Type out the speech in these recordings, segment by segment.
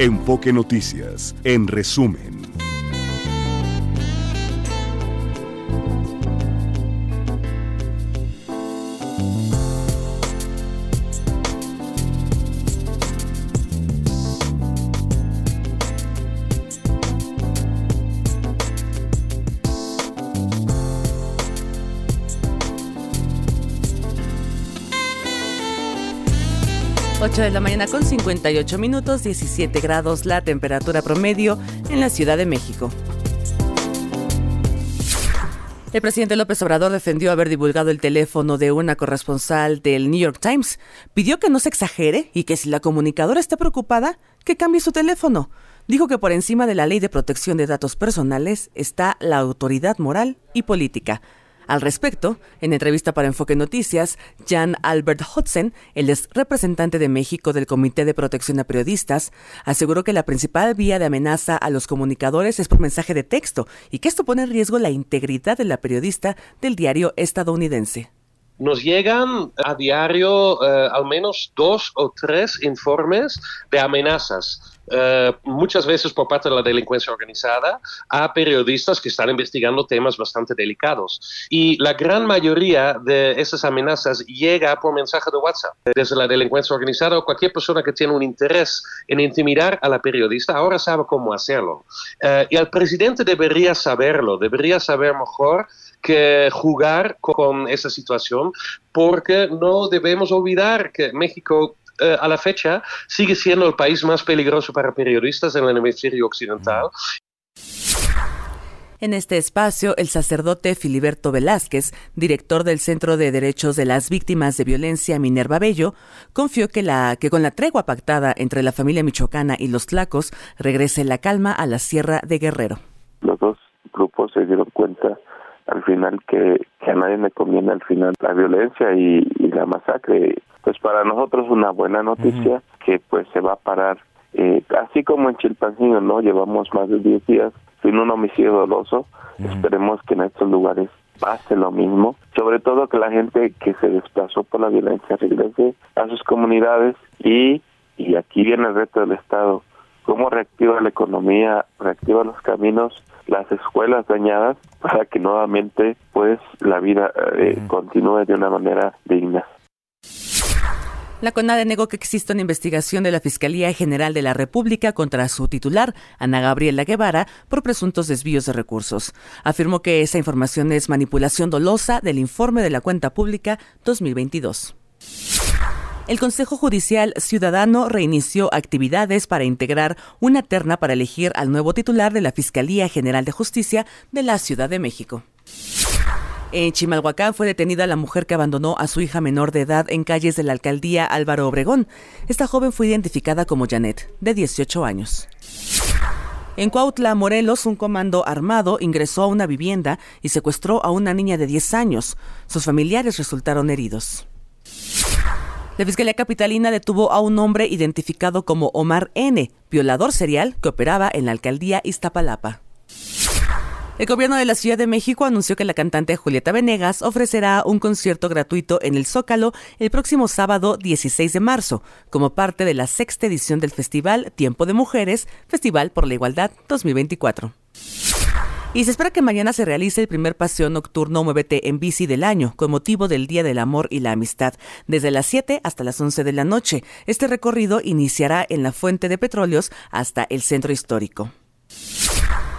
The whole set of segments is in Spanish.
Enfoque Noticias, en resumen. 8 de la mañana con 58 minutos, 17 grados la temperatura promedio en la Ciudad de México. El presidente López Obrador defendió haber divulgado el teléfono de una corresponsal del New York Times. Pidió que no se exagere y que si la comunicadora está preocupada, que cambie su teléfono. Dijo que por encima de la ley de protección de datos personales está la autoridad moral y política. Al respecto, en entrevista para Enfoque Noticias, Jan Albert Hudson, el ex representante de México del Comité de Protección a Periodistas, aseguró que la principal vía de amenaza a los comunicadores es por mensaje de texto y que esto pone en riesgo la integridad de la periodista del diario estadounidense. Nos llegan a diario eh, al menos dos o tres informes de amenazas eh, muchas veces por parte de la delincuencia organizada, a periodistas que están investigando temas bastante delicados. Y la gran mayoría de esas amenazas llega por mensaje de WhatsApp. Desde la delincuencia organizada o cualquier persona que tiene un interés en intimidar a la periodista, ahora sabe cómo hacerlo. Eh, y el presidente debería saberlo, debería saber mejor que jugar con esa situación, porque no debemos olvidar que México eh, a la fecha sigue siendo el país más peligroso para periodistas en el hemisferio occidental. En este espacio, el sacerdote Filiberto Velázquez, director del Centro de Derechos de las Víctimas de Violencia Minerva Bello, confió que, la, que con la tregua pactada entre la familia michoacana y los tlacos regrese la calma a la Sierra de Guerrero. Los dos grupos se dieron cuenta al final que, a nadie le conviene al final la violencia y, la masacre. Pues para nosotros una buena noticia que pues se va a parar, eh, así como en Chilpancingo, ¿no? Llevamos más de 10 días sin un homicidio doloso, esperemos que en estos lugares pase lo mismo, sobre todo que la gente que se desplazó por la violencia regrese a sus comunidades y, y aquí viene el reto del Estado, cómo reactiva la economía, reactiva los caminos, las escuelas dañadas para que nuevamente pues la vida eh, continúe de una manera digna. La CONADE negó que existe una investigación de la Fiscalía General de la República contra su titular, Ana Gabriela Guevara, por presuntos desvíos de recursos. Afirmó que esa información es manipulación dolosa del informe de la cuenta pública 2022. El Consejo Judicial Ciudadano reinició actividades para integrar una terna para elegir al nuevo titular de la Fiscalía General de Justicia de la Ciudad de México. En Chimalhuacán fue detenida la mujer que abandonó a su hija menor de edad en calles de la alcaldía Álvaro Obregón. Esta joven fue identificada como Janet, de 18 años. En Cuautla, Morelos, un comando armado ingresó a una vivienda y secuestró a una niña de 10 años. Sus familiares resultaron heridos. La Fiscalía Capitalina detuvo a un hombre identificado como Omar N., violador serial que operaba en la alcaldía Iztapalapa. El gobierno de la Ciudad de México anunció que la cantante Julieta Venegas ofrecerá un concierto gratuito en el Zócalo el próximo sábado 16 de marzo, como parte de la sexta edición del festival Tiempo de Mujeres, Festival por la Igualdad 2024. Y se espera que mañana se realice el primer paseo nocturno Muévete en bici del año, con motivo del Día del Amor y la Amistad, desde las 7 hasta las 11 de la noche. Este recorrido iniciará en la Fuente de Petróleos hasta el Centro Histórico.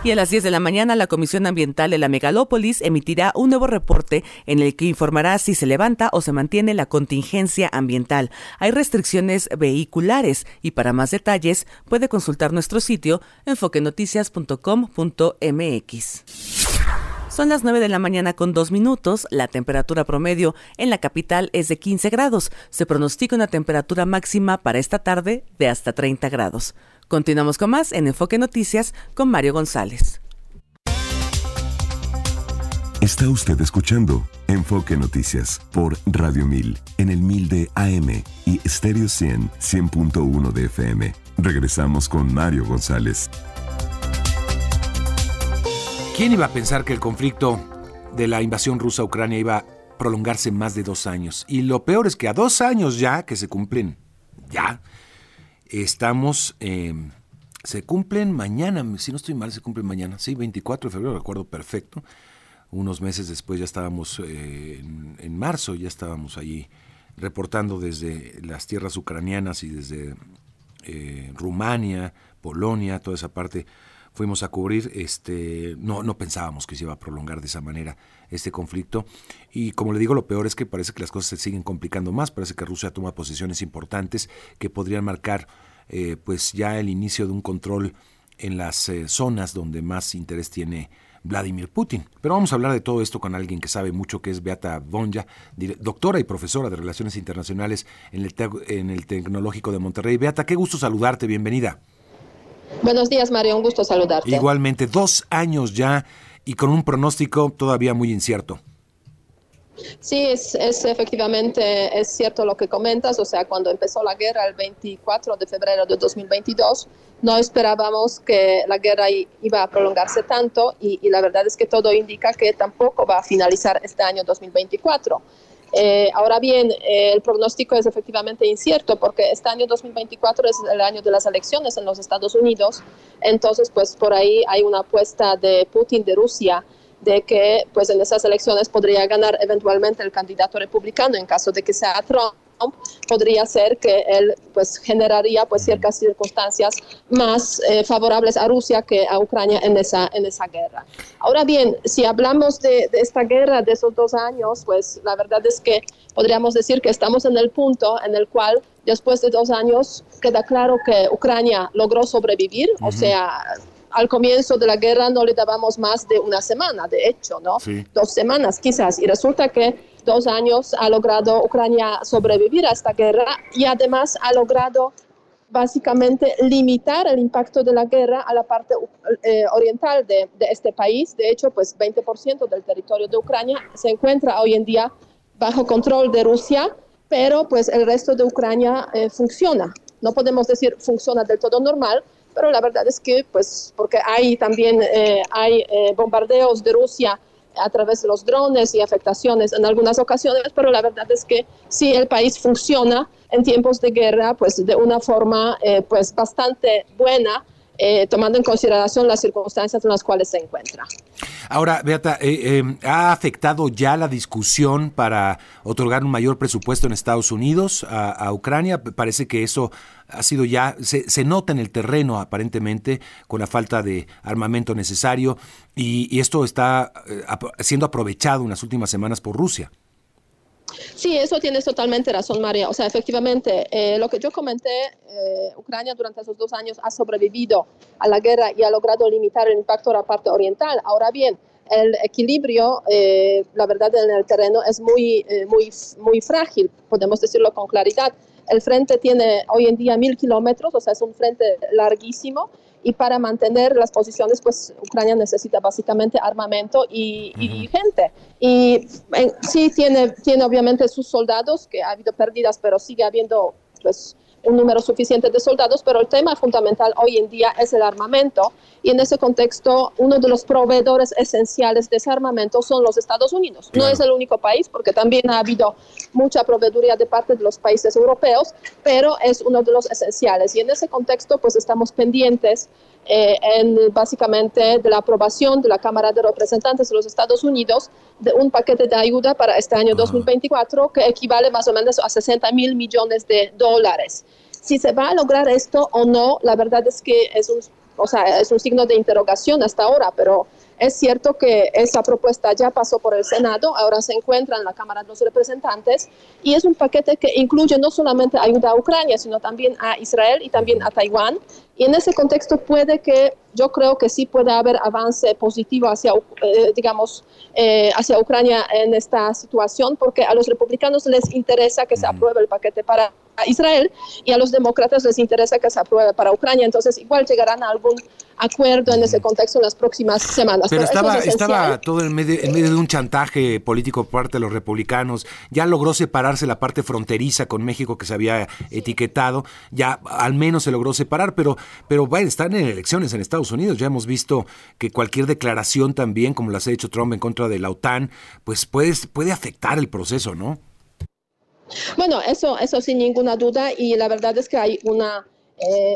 Y a las 10 de la mañana, la Comisión Ambiental de la Megalópolis emitirá un nuevo reporte en el que informará si se levanta o se mantiene la contingencia ambiental. Hay restricciones vehiculares y para más detalles puede consultar nuestro sitio enfoquenoticias.com.mx. Son las 9 de la mañana con dos minutos. La temperatura promedio en la capital es de 15 grados. Se pronostica una temperatura máxima para esta tarde de hasta 30 grados. Continuamos con más en Enfoque Noticias con Mario González. Está usted escuchando Enfoque Noticias por Radio 1000 en el 1000 de AM y Stereo 100 100.1 de FM. Regresamos con Mario González. ¿Quién iba a pensar que el conflicto de la invasión rusa a Ucrania iba a prolongarse más de dos años? Y lo peor es que a dos años ya que se cumplen, ya, estamos eh, se cumplen mañana, si no estoy mal, se cumplen mañana, sí, 24 de febrero, recuerdo perfecto. Unos meses después ya estábamos eh, en, marzo, ya estábamos allí reportando desde las tierras ucranianas y desde eh, Rumania, Polonia, toda esa parte fuimos a cubrir, este, no, no pensábamos que se iba a prolongar de esa manera este conflicto. Y como le digo, lo peor es que parece que las cosas se siguen complicando más, parece que Rusia toma posiciones importantes que podrían marcar eh, pues ya el inicio de un control en las eh, zonas donde más interés tiene Vladimir Putin. Pero vamos a hablar de todo esto con alguien que sabe mucho, que es Beata Bonja, doctora y profesora de Relaciones Internacionales en el, en el Tecnológico de Monterrey. Beata, qué gusto saludarte, bienvenida. Buenos días, Mario, un gusto saludarte. Igualmente, dos años ya y con un pronóstico todavía muy incierto. Sí, es, es, efectivamente es cierto lo que comentas, o sea, cuando empezó la guerra el 24 de febrero de 2022, no esperábamos que la guerra iba a prolongarse tanto y, y la verdad es que todo indica que tampoco va a finalizar este año 2024. Eh, ahora bien, eh, el pronóstico es efectivamente incierto porque este año 2024 es el año de las elecciones en los Estados Unidos, entonces pues por ahí hay una apuesta de Putin de Rusia de que pues en esas elecciones podría ganar eventualmente el candidato republicano en caso de que sea Trump podría ser que él pues generaría pues ciertas circunstancias más eh, favorables a Rusia que a Ucrania en esa, en esa guerra. Ahora bien, si hablamos de, esta guerra de esos dos años, pues la verdad es que podríamos decir que estamos en el punto en el cual después de dos años queda claro que Ucrania logró sobrevivir, o sea, al comienzo de la guerra no le dábamos más de una semana, de hecho, ¿no? Dos semanas quizás. Y resulta que dos años ha logrado Ucrania sobrevivir a esta guerra y además ha logrado básicamente limitar el impacto de la guerra a la parte eh, oriental de, este país. De hecho, pues 20% del territorio de Ucrania se encuentra hoy en día bajo control de Rusia, pero pues el resto de Ucrania eh, funciona. No podemos decir funciona del todo normal, pero la verdad es que pues porque hay también eh, hay bombardeos de Rusia a través de los drones y afectaciones en algunas ocasiones, pero la verdad es que si el país funciona en tiempos de guerra, pues de una forma eh, pues bastante buena, eh, tomando en consideración las circunstancias en las cuales se encuentra. Ahora, Beata, eh, ¿ha afectado ya la discusión para otorgar un mayor presupuesto en Estados Unidos a, Ucrania? Parece que eso ha sido ya, se, nota en el terreno aparentemente con la falta de armamento necesario y, esto está siendo aprovechado en las últimas semanas por Rusia. Sí, eso tienes totalmente razón, María. O sea, efectivamente, eh, lo que yo comenté, eh, Ucrania durante esos dos años ha sobrevivido a la guerra y ha logrado limitar el impacto de la parte oriental. Ahora bien, el equilibrio, eh, la verdad, en el terreno es muy, muy, muy frágil, podemos decirlo con claridad. El frente tiene hoy en día mil kilómetros, o sea, es un frente larguísimo y para mantener las posiciones, pues Ucrania necesita básicamente armamento y, gente. Y sí tiene, tiene obviamente sus soldados, que ha habido pérdidas, pero sigue habiendo pues un número suficiente de soldados, pero el tema fundamental hoy en día es el armamento. Y en ese contexto uno de los proveedores esenciales de ese armamento son los Estados Unidos. No es el único país porque también ha habido mucha proveeduría de parte de los países europeos, pero es uno de los esenciales. Y en ese contexto pues estamos pendientes eh, en básicamente de la aprobación de la Cámara de Representantes de los Estados Unidos de un paquete de ayuda para este año 2024 que equivale más o menos a 60 mil millones de dólares. Si se va a lograr esto o no, la verdad es que es un, o sea, es un signo de interrogación hasta ahora, pero es cierto que esa propuesta ya pasó por el Senado, ahora se encuentra en la Cámara de los Representantes y es un paquete que incluye no solamente ayuda a Ucrania, sino también a Israel y también a Taiwán. Y en ese contexto puede que, yo creo que sí puede haber avance positivo hacia, eh, digamos, eh, hacia Ucrania en esta situación, porque a los republicanos les interesa que se apruebe el paquete para Israel y a los demócratas les interesa que se apruebe para Ucrania. Entonces, igual llegarán a algún acuerdo en ese contexto en las próximas semanas. Pero, estaba, estaba todo en medio, en medio de un chantaje político por parte de los republicanos. Ya logró separarse la parte fronteriza con México que se había etiquetado. Ya al menos se logró separar, pero, pero bueno, están en elecciones en Estados Unidos. Ya hemos visto que cualquier declaración también, como las ha hecho Trump en contra de la OTAN, pues puede, puede afectar el proceso, ¿no? Bueno, eso, eso sin ninguna duda y la verdad es que hay una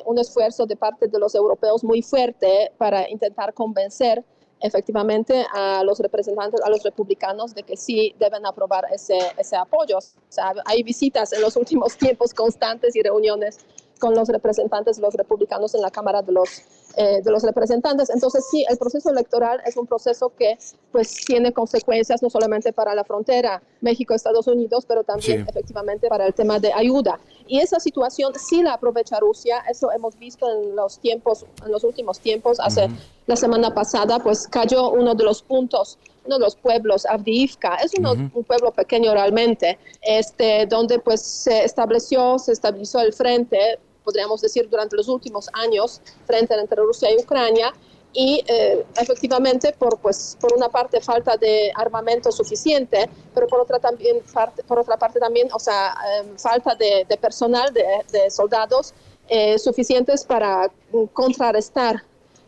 un esfuerzo de parte de los europeos muy fuerte para intentar convencer efectivamente a los representantes, a los republicanos, de que sí deben aprobar ese, ese apoyo. O sea, hay visitas en los últimos tiempos constantes y reuniones con los representantes, los republicanos en la Cámara de los, eh, de los Representantes. Entonces, sí, el proceso electoral es un proceso que pues tiene consecuencias no solamente para la frontera México-Estados Unidos, pero también efectivamente para el tema de ayuda. Y esa situación sí la aprovecha Rusia, eso hemos visto en los tiempos, en los últimos tiempos, hace la semana pasada, pues cayó uno de los puntos uno de los pueblos, Avdiivka, es un pueblo pequeño realmente, este, donde pues se estableció, se estabilizó el frente podríamos decir, durante los últimos años frente entre Rusia y Ucrania. Y eh, efectivamente, por, pues, por una parte, falta de armamento suficiente, pero por otra, también, parte, por otra parte también, o sea, em, falta de, personal, de, soldados eh, suficientes para contrarrestar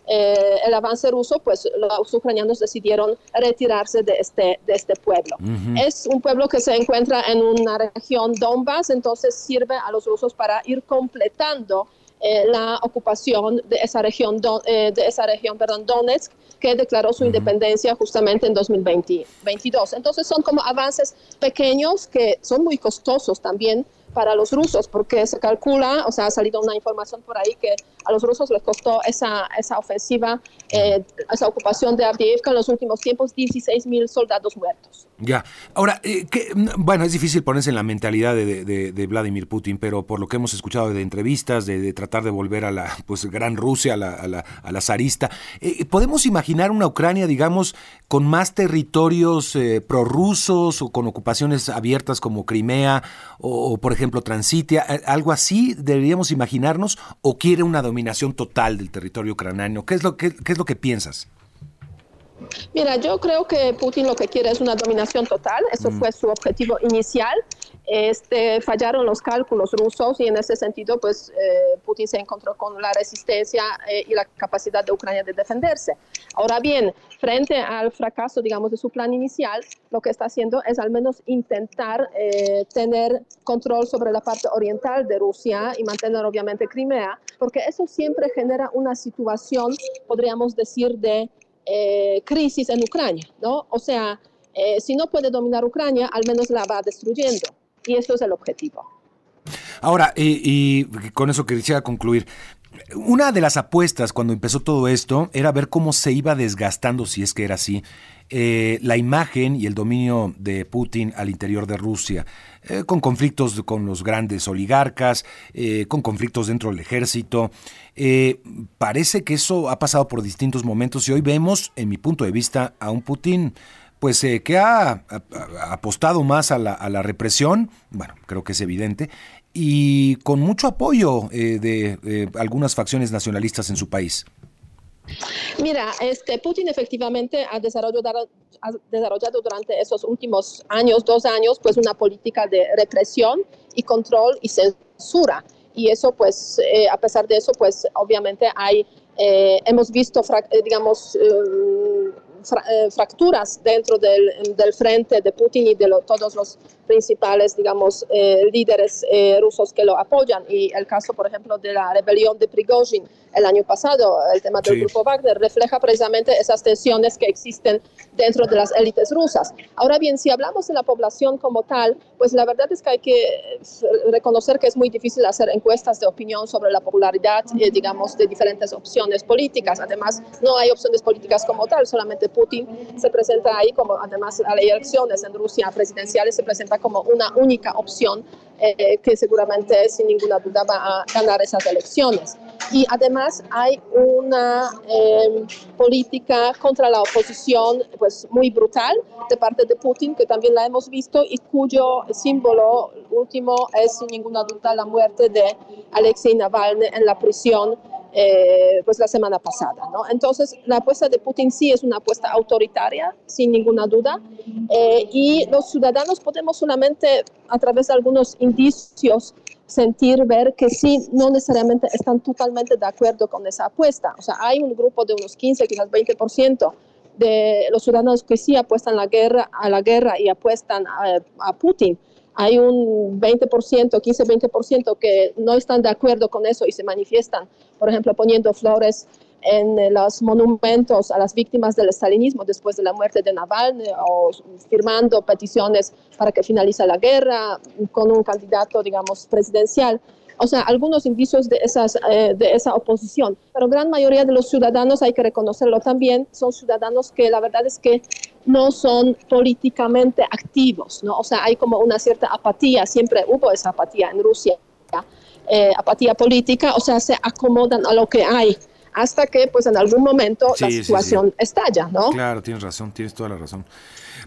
eh, el avance ruso, pues los ucranianos decidieron retirarse de este, de este pueblo. Es un pueblo que se encuentra en una región Donbass, entonces sirve a los rusos para ir completando eh, la ocupación de esa región, eh, de esa región perdón, Donetsk, que declaró su independencia justamente en 2022. Entonces son como avances pequeños que son muy costosos también para los rusos, porque se calcula, o sea, ha salido una información por ahí que a los rusos les costó esa, esa ofensiva, eh, esa ocupación de Avdiivka en los últimos tiempos, 16 mil soldados muertos. Ya, ahora, eh, que, bueno, es difícil ponerse en la mentalidad de, de, Vladimir Putin, pero por lo que hemos escuchado de entrevistas, de, tratar de volver a la pues gran Rusia, a la, a la, a la zarista, eh, ¿podemos imaginar una Ucrania, digamos, con más territorios prorrusos o con ocupaciones abiertas como Crimea o, por ejemplo, Transitia, algo así deberíamos imaginarnos, o quiere una dominación total del territorio ucraniano? ¿Qué es lo que, qué es lo que piensas? Mira, yo creo que Putin lo que quiere es una dominación total, eso mm. fue su objetivo inicial. Este, fallaron los cálculos rusos y en ese sentido, pues eh, Putin se encontró con la resistencia eh, y la capacidad de Ucrania de defenderse. Ahora bien, frente al fracaso, digamos, de su plan inicial, lo que está haciendo es al menos intentar eh, tener control sobre la parte oriental de Rusia y mantener obviamente Crimea, porque eso siempre genera una situación, podríamos decir, de eh, crisis en Ucrania, ¿no? O sea, eh, si no puede dominar Ucrania, al menos la va destruyendo. Y eso es el objetivo. Ahora, y, con eso quisiera concluir. Una de las apuestas cuando empezó todo esto era ver cómo se iba desgastando, si es que era así, eh, la imagen y el dominio de Putin al interior de Rusia, con conflictos con los grandes oligarcas, con conflictos dentro del ejército. Eh, parece que eso ha pasado por distintos momentos y hoy vemos, en mi punto de vista, a un Putin pues eh, que ha, apostado más a la, represión, bueno, creo que es evidente, y con mucho apoyo eh, de algunas facciones nacionalistas en su país. Mira, este Putin efectivamente ha desarrollado, desarrollado durante esos últimos años, dos años, pues una política de represión y control y censura y eso pues eh, a pesar de eso pues obviamente hay eh, hemos visto eh, digamos fracturas dentro del, del, frente de Putin y de todos los principales, digamos, líderes rusos que lo apoyan. Y el caso, por ejemplo, de la rebelión de Prigozhin el año pasado, el tema del grupo Wagner, refleja precisamente esas tensiones que existen dentro de las élites rusas. Ahora bien, si hablamos de la población como tal, pues la verdad es que hay que eh, reconocer que es muy difícil hacer encuestas de opinión sobre la popularidad, eh, digamos, de diferentes opciones políticas. Además, no hay opciones políticas como tal, solamente Putin se presenta ahí como, además, a las elecciones en Rusia presidenciales se presenta como una única opción eh, que seguramente sin ninguna duda va a ganar esas elecciones. Y además hay una em, política contra la oposición pues muy brutal de parte de Putin, que también la hemos visto y cuyo símbolo último es sin ninguna duda la muerte de Alexei Navalny en la prisión eh, pues la semana pasada. ¿no? Entonces, la apuesta de Putin sí es una apuesta autoritaria, sin ninguna duda, eh, y los ciudadanos podemos solamente, a través de algunos indicios, sentir, ver que sí, no necesariamente están totalmente de acuerdo con esa apuesta. O sea, hay un grupo de unos 15, quizás 20% de los ciudadanos que sí apuestan la guerra, a la guerra y apuestan a, a Putin hay un 20%, 15-20% que no están de acuerdo con eso y se manifiestan, por ejemplo, poniendo flores en los monumentos a las víctimas del estalinismo después de la muerte de Navalny o firmando peticiones para que finalice la guerra con un candidato, digamos, presidencial. O sea, algunos indicios de, esas, eh, de esa oposición. Pero gran mayoría de los ciudadanos, hay que reconocerlo también, son ciudadanos que la verdad es que no son políticamente activos, ¿no? O sea, hay como una cierta apatía, siempre hubo esa apatía en Rusia, eh, apatía política, o sea, se acomodan a lo que hay hasta que pues en algún momento la situación estalla, ¿no? Claro, tienes razón, tienes toda la razón.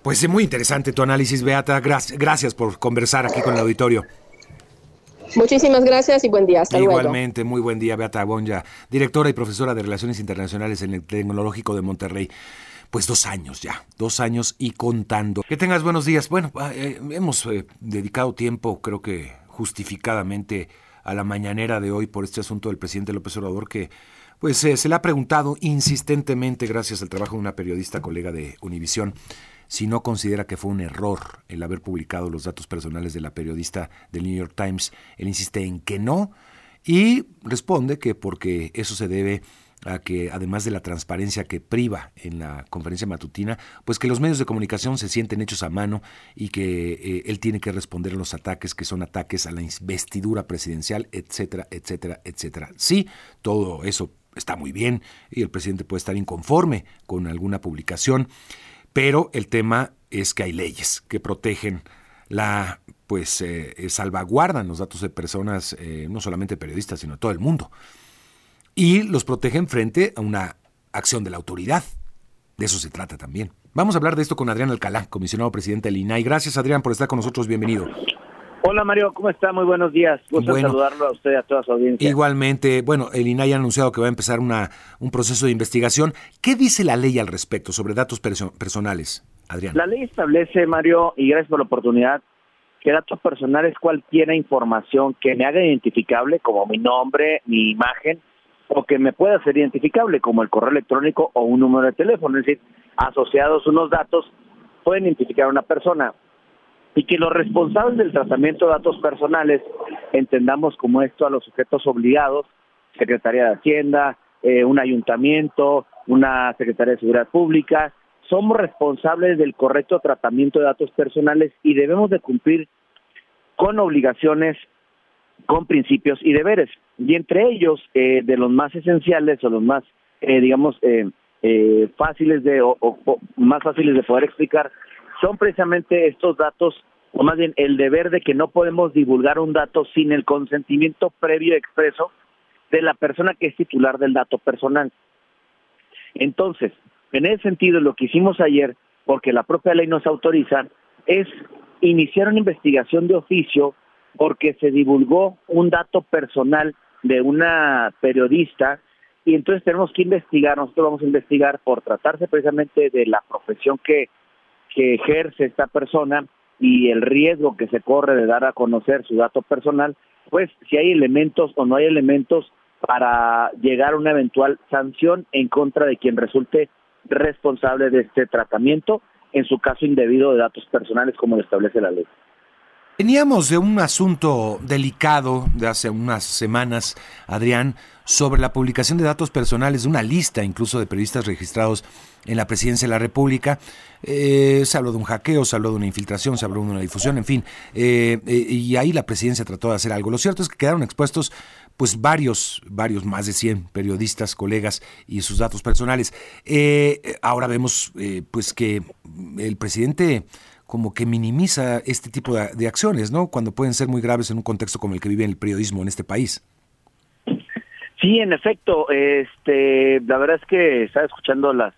Pues es muy interesante tu análisis, Beata. Gracias, gracias por conversar aquí con el auditorio. Muchísimas gracias y buen día. Hasta Igualmente, muy buen día, Beata Bonja, directora y profesora de Relaciones Internacionales en el Tecnológico de Monterrey. Pues dos años ya, dos años y contando. Que tengas buenos días. Bueno, ah, eh, hemos eh, dedicado tiempo, creo que justificadamente, a la mañanera de hoy por este asunto del presidente López Obrador que pues eh, se le ha preguntado insistentemente, gracias al trabajo de una periodista colega de Univisión, si no considera que fue un error el haber publicado los datos personales de la periodista del New York Times. Él insiste en que no y responde que porque eso se debe a que además de la transparencia que priva en la conferencia matutina, pues que los medios de comunicación se sienten hechos a mano y que eh, él tiene que responder a los ataques que son ataques a la investidura presidencial, etcétera, etcétera, etcétera. Sí, todo eso está muy bien y el presidente puede estar inconforme con alguna publicación, pero el tema es que hay leyes que protegen la pues eh, eh, salvaguardan los datos de personas, no solamente periodistas, sino todo el mundo. Y los protegen frente a una acción de la autoridad. De eso se trata también. Vamos a hablar de esto con Adrián Alcalá, comisionado presidente del INAI. Gracias, Adrián, por estar con nosotros. Bienvenido. Hola Mario, ¿cómo está? Muy buenos días. Gusto saludarlo a usted y a toda su audiencia. Igualmente, bueno, el INAI ha anunciado que va a empezar una, un proceso de investigación. ¿Qué dice la ley al respecto sobre datos personales, Adrián? La ley establece, Mario, y gracias por la oportunidad, que datos personales cualquier información que me haga identificable, como mi nombre, mi imagen, o que me pueda ser identificable, como el correo electrónico o un número de teléfono. Es decir, asociados unos datos pueden identificar a una persona y que los responsables del tratamiento de datos personales entendamos como esto a los sujetos obligados, Secretaría de Hacienda, eh, un ayuntamiento, una Secretaría de Seguridad Pública, somos responsables del correcto tratamiento de datos personales y debemos de cumplir con obligaciones, con principios y deberes. Y entre ellos, eh, de los más esenciales o los más, eh, digamos, fáciles de o más fáciles de poder explicar, son precisamente estos datos, o más bien el deber de que no podemos divulgar un dato sin el consentimiento previo expreso de la persona que es titular del dato personal. Entonces, en ese sentido, lo que hicimos ayer, porque la propia ley nos autoriza, es iniciar una investigación de oficio porque se divulgó un dato personal de una periodista y entonces tenemos que investigar, nosotros vamos a investigar por tratarse precisamente de la profesión que que ejerce esta persona y el riesgo que se corre de dar a conocer su dato personal, pues si hay elementos o no hay elementos para llegar a una eventual sanción en contra de quien resulte responsable de este tratamiento, en su caso indebido de datos personales como lo establece la ley. Veníamos de un asunto delicado de hace unas semanas, Adrián, sobre la publicación de datos personales, de una lista incluso de periodistas registrados en la presidencia de la República. Eh, se habló de un hackeo, se habló de una infiltración, se habló de una difusión, en fin. Eh, eh, y ahí la presidencia trató de hacer algo. Lo cierto es que quedaron expuestos pues varios, varios, más de 100 periodistas, colegas y sus datos personales. ahora vemos pues que el presidente como que minimiza este tipo de, acciones, ¿no? Cuando pueden ser muy graves en un contexto como el que vive el periodismo en este país. Sí, en efecto, este, la verdad es que estaba escuchando las,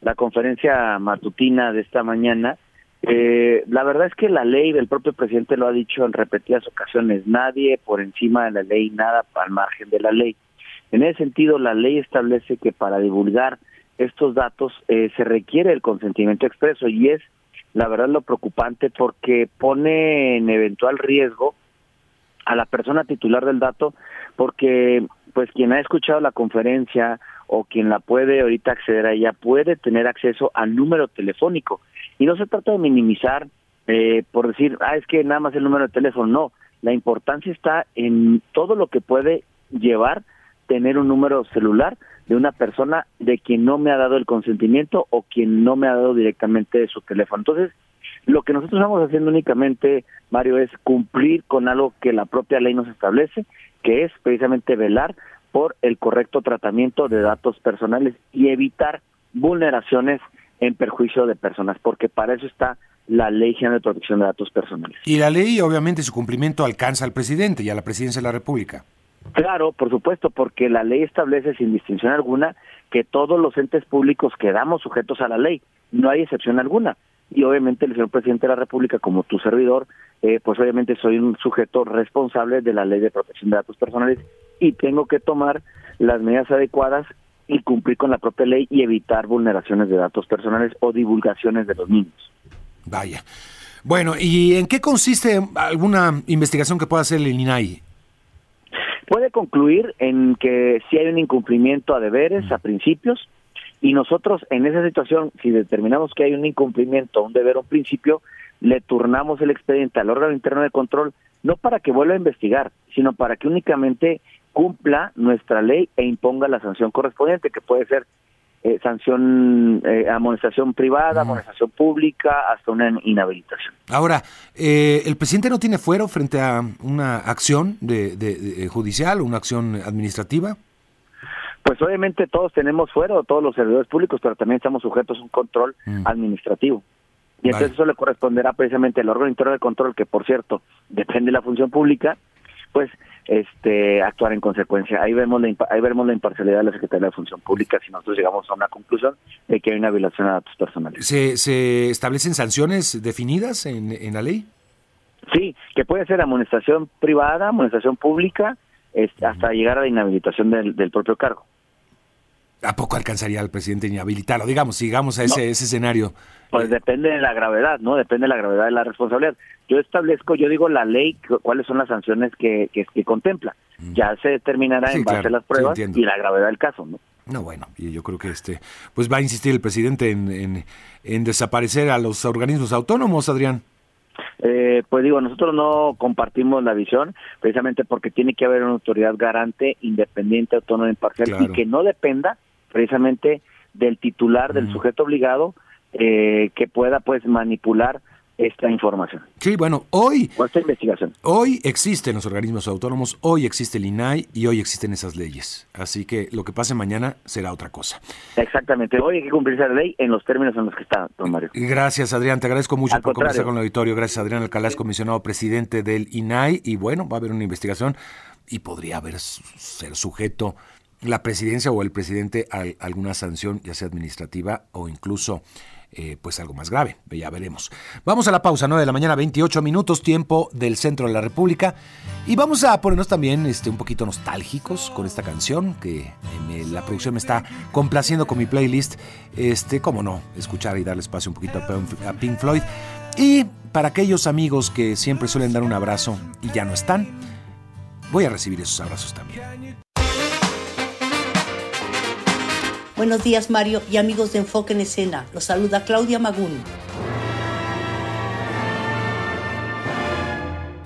la conferencia matutina de esta mañana. Eh, la verdad es que la ley, el propio presidente lo ha dicho en repetidas ocasiones, nadie por encima de la ley, nada al margen de la ley. En ese sentido, la ley establece que para divulgar estos datos eh, se requiere el consentimiento expreso y es la verdad lo preocupante porque pone en eventual riesgo a la persona titular del dato porque pues quien ha escuchado la conferencia o quien la puede ahorita acceder a ella puede tener acceso al número telefónico y no se trata de minimizar eh, por decir, ah, es que nada más el número de teléfono. No, la importancia está en todo lo que puede llevar tener un número celular de una persona de quien no me ha dado el consentimiento o quien no me ha dado directamente su teléfono. Entonces, lo que nosotros estamos haciendo únicamente, Mario, es cumplir con algo que la propia ley nos establece, que es precisamente velar por el correcto tratamiento de datos personales y evitar vulneraciones en perjuicio de personas, porque para eso está la Ley General de Protección de Datos Personales. Y la ley, obviamente, su cumplimiento alcanza al presidente y a la presidencia de la República. Claro, por supuesto, porque la ley establece sin distinción alguna que todos los entes públicos quedamos sujetos a la ley, no hay excepción alguna. Y obviamente el señor presidente de la República, como tu servidor, eh, pues obviamente soy un sujeto responsable de la ley de protección de datos personales y tengo que tomar las medidas adecuadas y cumplir con la propia ley y evitar vulneraciones de datos personales o divulgaciones de los niños. Vaya. Bueno, ¿y en qué consiste alguna investigación que pueda hacer el INAI? Puede concluir en que si hay un incumplimiento a deberes, a principios, y nosotros en esa situación, si determinamos que hay un incumplimiento, un deber o un principio, le turnamos el expediente al órgano interno de control, no para que vuelva a investigar, sino para que únicamente cumpla nuestra ley e imponga la sanción correspondiente, que puede ser eh, sanción, eh, amonestación privada, amonestación pública, hasta una inhabilitación. Ahora, eh, ¿el presidente no tiene fuero frente a una acción de, de, judicial o una acción administrativa? Pues obviamente todos tenemos fuero, todos los servidores públicos, pero también estamos sujetos a un control mm. administrativo. Y entonces eso le corresponderá precisamente al órgano interno de control, que por cierto depende de la función pública, pues este actuar en consecuencia. Ahí vemos la ahí vemos la imparcialidad de la Secretaría de Función Pública si nosotros llegamos a una conclusión de que hay una violación a datos personales. ¿Se, se establecen sanciones definidas en, en la ley? Sí, que puede ser amonestación privada, amonestación pública, este, hasta llegar a la inhabilitación del, del propio cargo. ¿A poco alcanzaría al presidente inhabilitarlo? Digamos, sigamos a ese, ese escenario. Pues depende de la gravedad, ¿no? Depende de la gravedad de la responsabilidad. Yo establezco, yo digo la ley, cuáles son las sanciones que, que, contempla. Mm. Ya se determinará en base a las pruebas y la gravedad del caso, ¿no? No, bueno, y yo creo que este, pues va a insistir el presidente en, en, en desaparecer a los organismos autónomos, Adrián. Eh, pues digo, nosotros no compartimos la visión, precisamente porque tiene que haber una autoridad garante, independiente, autónoma, imparcial y que no dependa precisamente del titular, del sujeto obligado, eh, que pueda pues manipular esta información. Sí, bueno, hoy... O esta investigación. Hoy existen los organismos autónomos, hoy existe el INAI y hoy existen esas leyes. Así que lo que pase mañana será otra cosa. Exactamente, hoy hay que cumplir esa ley en los términos en los que está, don Mario. Gracias, Adrián, te agradezco mucho por conversar con el auditorio. Gracias, Adrián Alcalá, comisionado presidente del INAI. Y bueno, va a haber una investigación y podría haber ser sujeto la presidencia o el presidente alguna sanción, ya sea administrativa o incluso eh, pues algo más grave. Ya veremos. Vamos a la pausa, 9 de la mañana, 28 minutos, tiempo del centro de la República. Y vamos a ponernos también este, un poquito nostálgicos con esta canción que la producción me está complaciendo con mi playlist. Este, cómo no, escuchar y darle espacio un poquito a Pink Floyd. Y para aquellos amigos que siempre suelen dar un abrazo y ya no están, voy a recibir esos abrazos también. Buenos días Mario y amigos de Enfoque en Escena. Los saluda Claudia Magún.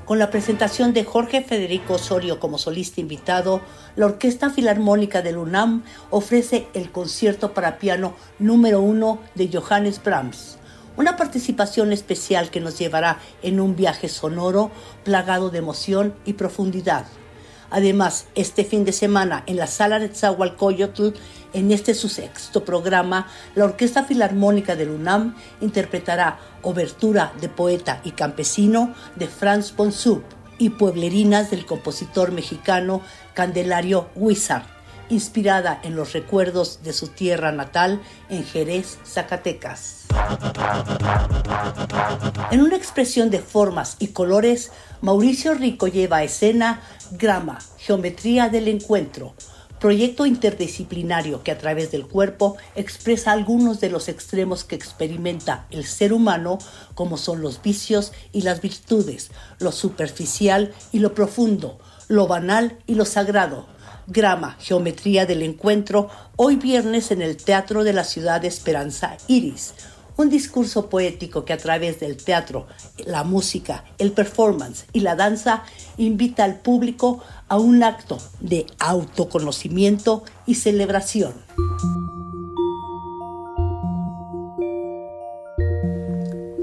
Con la presentación de Jorge Federico Osorio como solista invitado, la Orquesta Filarmónica del UNAM ofrece el concierto para piano número uno de Johannes Brahms. Una participación especial que nos llevará en un viaje sonoro plagado de emoción y profundidad. Además, este fin de semana en la sala de Tzahualcoyotl en este su sexto programa, la Orquesta Filarmónica del UNAM interpretará Obertura de Poeta y Campesino de Franz Ponsub y Pueblerinas del compositor mexicano Candelario Huizar, inspirada en los recuerdos de su tierra natal en Jerez, Zacatecas. En una expresión de formas y colores, Mauricio Rico lleva a escena Grama, Geometría del Encuentro, proyecto interdisciplinario que a través del cuerpo expresa algunos de los extremos que experimenta el ser humano, como son los vicios y las virtudes, lo superficial y lo profundo, lo banal y lo sagrado. Grama, Geometría del Encuentro, hoy viernes en el Teatro de la Ciudad de Esperanza Iris. Un discurso poético que a través del teatro, la música, el performance y la danza invita al público a un acto de autoconocimiento y celebración.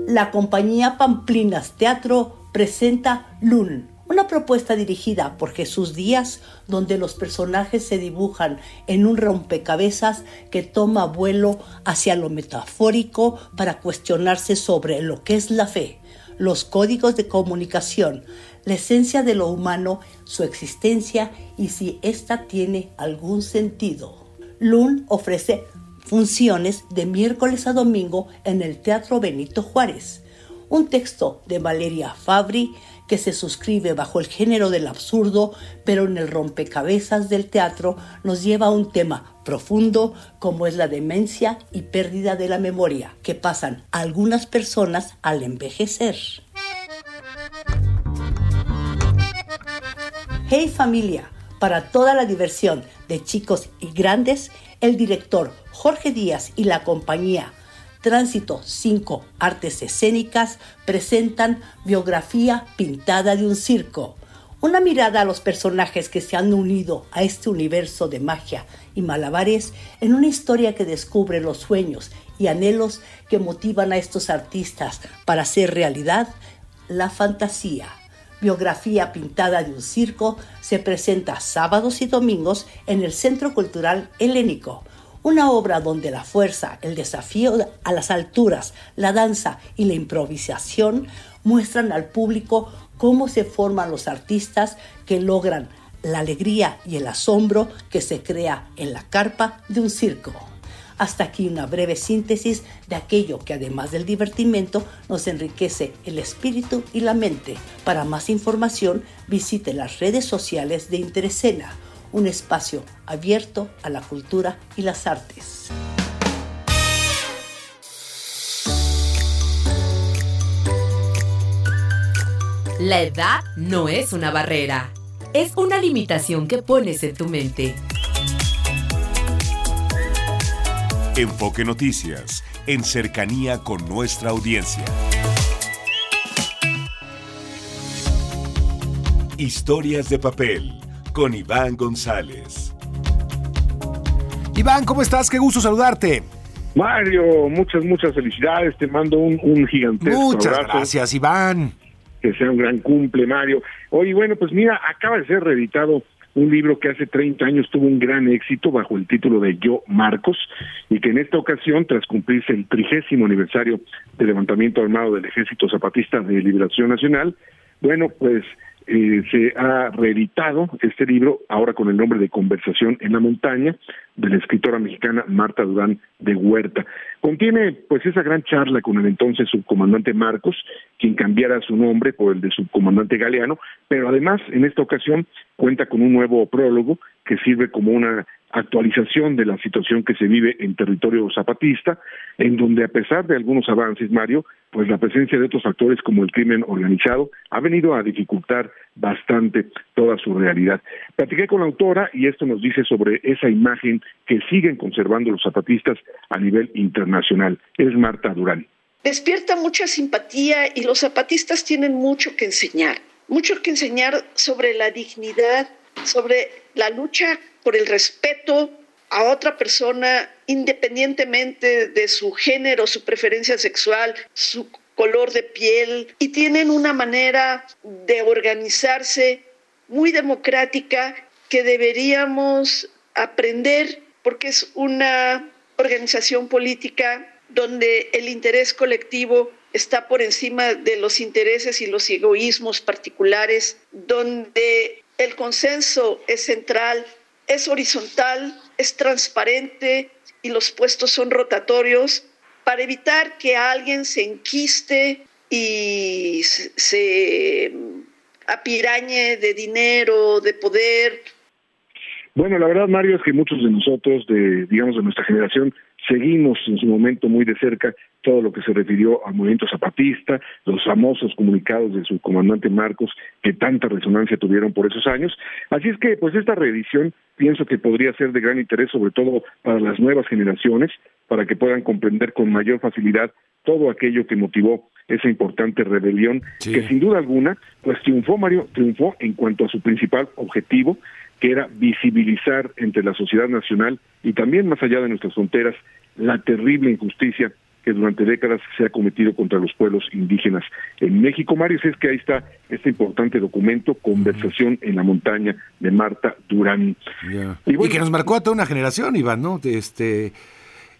La compañía Pamplinas Teatro presenta Lun, una propuesta dirigida por Jesús Díaz, donde los personajes se dibujan en un rompecabezas que toma vuelo hacia lo metafórico para cuestionarse sobre lo que es la fe, los códigos de comunicación, la esencia de lo humano, su existencia y si ésta tiene algún sentido. Lun ofrece funciones de miércoles a domingo en el Teatro Benito Juárez. Un texto de Valeria Fabri que se suscribe bajo el género del absurdo, pero en el rompecabezas del teatro nos lleva a un tema profundo como es la demencia y pérdida de la memoria que pasan algunas personas al envejecer. Hey familia, para toda la diversión de chicos y grandes, el director Jorge Díaz y la compañía Tránsito 5 Artes Escénicas presentan Biografía Pintada de un Circo. Una mirada a los personajes que se han unido a este universo de magia y malabares en una historia que descubre los sueños y anhelos que motivan a estos artistas para hacer realidad la fantasía. Biografía pintada de un circo se presenta sábados y domingos en el Centro Cultural Helénico una obra donde la fuerza, el desafío a las alturas, la danza y la improvisación muestran al público cómo se forman los artistas que logran la alegría y el asombro que se crea en la carpa de un circo. Hasta aquí una breve síntesis de aquello que además del divertimento nos enriquece el espíritu y la mente. Para más información visite las redes sociales de Interesena un espacio abierto a la cultura y las artes. La edad no es una barrera, es una limitación que pones en tu mente. Enfoque Noticias, en cercanía con nuestra audiencia. Historias de papel con Iván González. Iván, ¿cómo estás? Qué gusto saludarte. Mario, muchas, muchas felicidades. Te mando un, un gigantesco Muchas gracias, Iván. Que sea un gran cumple, Mario. Oye, bueno, pues mira, acaba de ser reeditado un libro que hace 30 años tuvo un gran éxito bajo el título de Yo Marcos y que en esta ocasión, tras cumplirse el trigésimo aniversario del levantamiento armado del Ejército Zapatista de Liberación Nacional, bueno, pues eh, se ha reeditado este libro, ahora con el nombre de Conversación en la Montaña, de la escritora mexicana Marta Durán de Huerta. Contiene pues esa gran charla con el entonces subcomandante Marcos, quien cambiara su nombre por el de subcomandante Galeano, pero además en esta ocasión cuenta con un nuevo prólogo que sirve como una actualización de la situación que se vive en territorio zapatista, en donde a pesar de algunos avances, Mario, pues la presencia de otros factores como el crimen organizado ha venido a dificultar bastante toda su realidad. Platiqué con la autora y esto nos dice sobre esa imagen que siguen conservando los zapatistas a nivel internacional. Es Marta Durán. Despierta mucha simpatía y los zapatistas tienen mucho que enseñar, mucho que enseñar sobre la dignidad, sobre la lucha por el respeto a otra persona independientemente de su género, su preferencia sexual, su color de piel y tienen una manera de organizarse muy democrática que deberíamos aprender porque es una organización política donde el interés colectivo está por encima de los intereses y los egoísmos particulares, donde el consenso es central es horizontal, es transparente y los puestos son rotatorios para evitar que alguien se enquiste y se apirañe de dinero, de poder. Bueno, la verdad, Mario, es que muchos de nosotros, de digamos de nuestra generación, seguimos en su momento muy de cerca todo lo que se refirió al movimiento zapatista, los famosos comunicados de su comandante Marcos que tanta resonancia tuvieron por esos años. Así es que, pues esta reedición pienso que podría ser de gran interés, sobre todo para las nuevas generaciones, para que puedan comprender con mayor facilidad todo aquello que motivó esa importante rebelión, que sin duda alguna, pues triunfó Mario, triunfó en cuanto a su principal objetivo, que era visibilizar entre la sociedad nacional y también más allá de nuestras fronteras la terrible injusticia que durante décadas se ha cometido contra los pueblos indígenas en México. Mario, es que ahí está este importante documento, Conversación en la Montaña, de Marta Durán. Y, que nos marcó a toda una generación, Iván, ¿no? Este,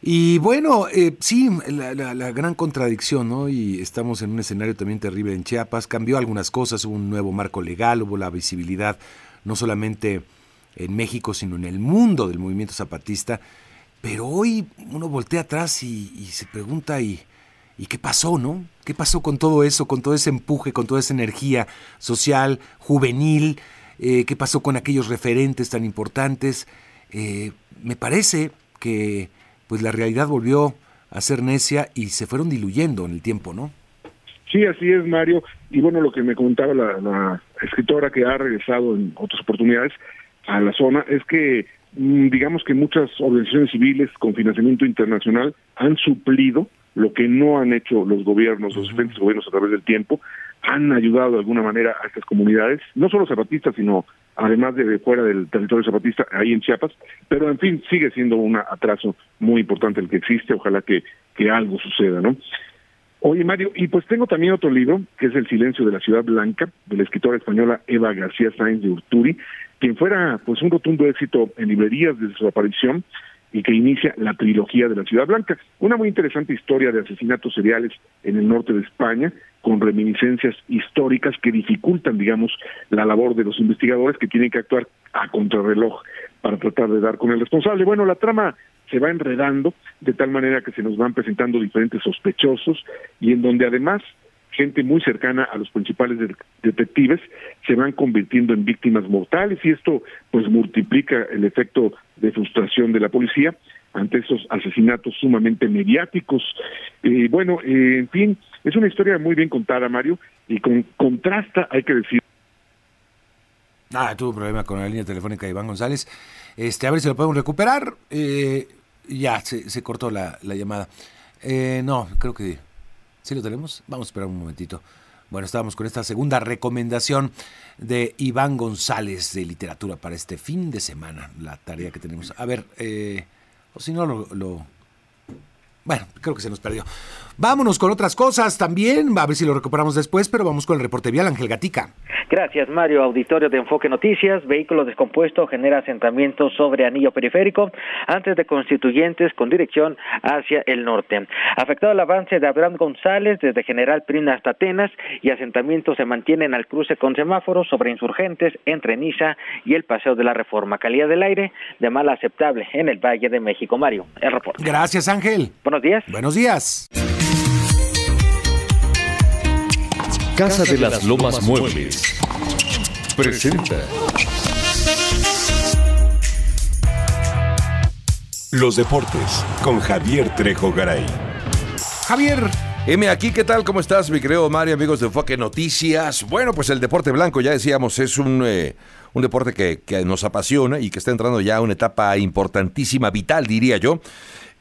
y bueno, eh, sí, la, la, gran contradicción, ¿no? Y estamos en un escenario también terrible en Chiapas. Cambió algunas cosas, hubo un nuevo marco legal, hubo la visibilidad no solamente en México, sino en el mundo del movimiento zapatista. Pero hoy uno voltea atrás y, se pregunta, ¿y, ¿y qué pasó, no? ¿Qué pasó con todo eso, con todo ese empuje, con toda esa energía social, juvenil? Eh, ¿Qué pasó con aquellos referentes tan importantes? Eh, me parece que pues la realidad volvió a ser necia y se fueron diluyendo en el tiempo, ¿no? Sí, así es, Mario. Y bueno, lo que me contaba la escritora que ha regresado en otras oportunidades a la zona es que digamos que muchas organizaciones civiles con financiamiento internacional han suplido lo que no han hecho los gobiernos, los diferentes gobiernos a través del tiempo, han ayudado de alguna manera a estas comunidades, no solo zapatistas, sino además de fuera del territorio zapatista, ahí en Chiapas, pero en fin, sigue siendo un atraso muy importante el que existe, ojalá que, que algo suceda, ¿no? Oye, Mario, y pues tengo también otro libro, que es El silencio de la ciudad blanca, de la escritora española Eva García Sáenz de Urturi, quien fuera pues un rotundo éxito en librerías desde su aparición y que inicia la trilogía de la Ciudad Blanca, una muy interesante historia de asesinatos seriales en el norte de España, con reminiscencias históricas que dificultan, digamos, la labor de los investigadores que tienen que actuar a contrarreloj para tratar de dar con el responsable. Bueno, la trama se va enredando de tal manera que se nos van presentando diferentes sospechosos y en donde además gente muy cercana a los principales detectives se van convirtiendo en víctimas mortales y esto pues multiplica el efecto de frustración de la policía ante esos asesinatos sumamente mediáticos. Y bueno, eh, en fin, es una historia muy bien contada, Mario, y con contrasta, hay que decir. Ah, tuvo un problema con la línea telefónica de Iván González. Este, a ver si lo podemos recuperar. Eh, ya, se, se cortó la, la llamada. Eh, no, creo que ¿Sí lo tenemos? Vamos a esperar un momentito. Bueno, estábamos con esta segunda recomendación de Iván González de literatura para este fin de semana, la tarea que tenemos. A ver, eh, o si no lo, Bueno, creo que se nos perdió. Vámonos con otras cosas también, a ver si lo recuperamos después, pero vamos con el reporte vial, Ángel Gatica. Gracias, Mario. Auditorio de Enfoque Noticias. Vehículo descompuesto genera asentamiento sobre anillo periférico antes de constituyentes con dirección hacia el norte. Afectado el avance de Abraham González desde General Prina hasta Atenas y asentamientos se mantienen al cruce con semáforos sobre insurgentes entre Niza y el Paseo de la Reforma. Calidad del aire de mal aceptable en el Valle de México. Mario, el reporte. Gracias, Ángel. Buenos días. Buenos días. Casa de las Lomas Muebles presenta Los deportes con Javier Trejo Garay. Javier, M aquí, ¿qué tal? ¿Cómo estás, mi querido Mario, amigos de Enfoque Noticias? Bueno, pues el deporte blanco, ya decíamos, es un, eh, un deporte que, que, nos apasiona y que está entrando ya a una etapa importantísima, vital, diría yo,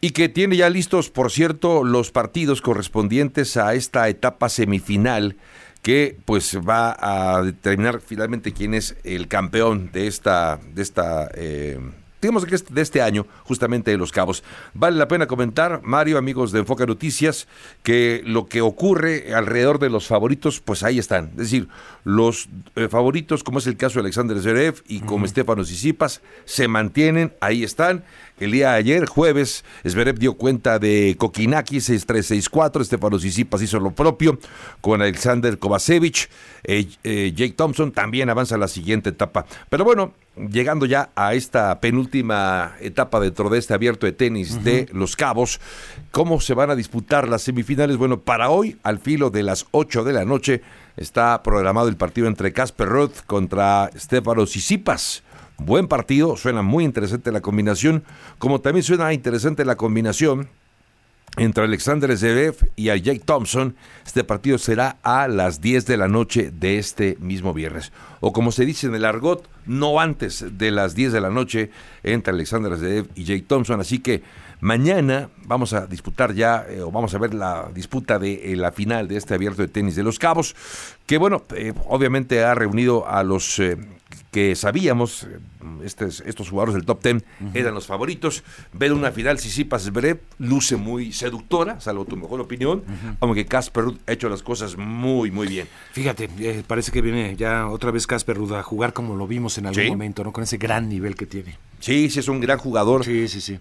y que tiene ya listos, por cierto, los partidos correspondientes a esta etapa semifinal que pues va a determinar finalmente quién es el campeón de esta, de esta eh, digamos que de este año, justamente de Los Cabos. Vale la pena comentar, Mario, amigos de Enfoque Noticias, que lo que ocurre alrededor de los favoritos, pues ahí están. Es decir, los eh, favoritos, como es el caso de Alexander Zverev y como Estefano Sisipas, se mantienen, ahí están. El día de ayer, jueves, Zverev dio cuenta de Kokinaki 6-3-6-4, Estefano Sisipas hizo lo propio con Alexander Kovacevic, eh, Jake Thompson también avanza a la siguiente etapa. Pero bueno, llegando ya a esta penúltima etapa dentro de este abierto de tenis de Los Cabos, ¿cómo se van a disputar las semifinales? Bueno, para hoy, al filo de las 8 de la noche, está programado el partido entre Casper Roth contra Stefano Sisipas. Buen partido, suena muy interesante la combinación, como también suena interesante la combinación entre Alexander Zverev y a Jake Thompson. Este partido será a las 10 de la noche de este mismo viernes. O como se dice en el argot, no antes de las 10 de la noche entre Alexander Zverev y Jake Thompson. Así que mañana vamos a disputar ya, eh, o vamos a ver la disputa de eh, la final de este abierto de tenis de los Cabos, que bueno, eh, obviamente ha reunido a los que sabíamos, estos, estos jugadores del top 10 eran los favoritos. Ver una final Sisipas Zverev luce muy seductora, salvo tu mejor opinión, aunque Casper ha hecho las cosas muy, muy bien. Fíjate, parece que viene ya otra vez Casper jugar como lo vimos en algún momento, ¿no? Con ese gran nivel que tiene. Sí, sí, es un gran jugador. Sí, sí, sí.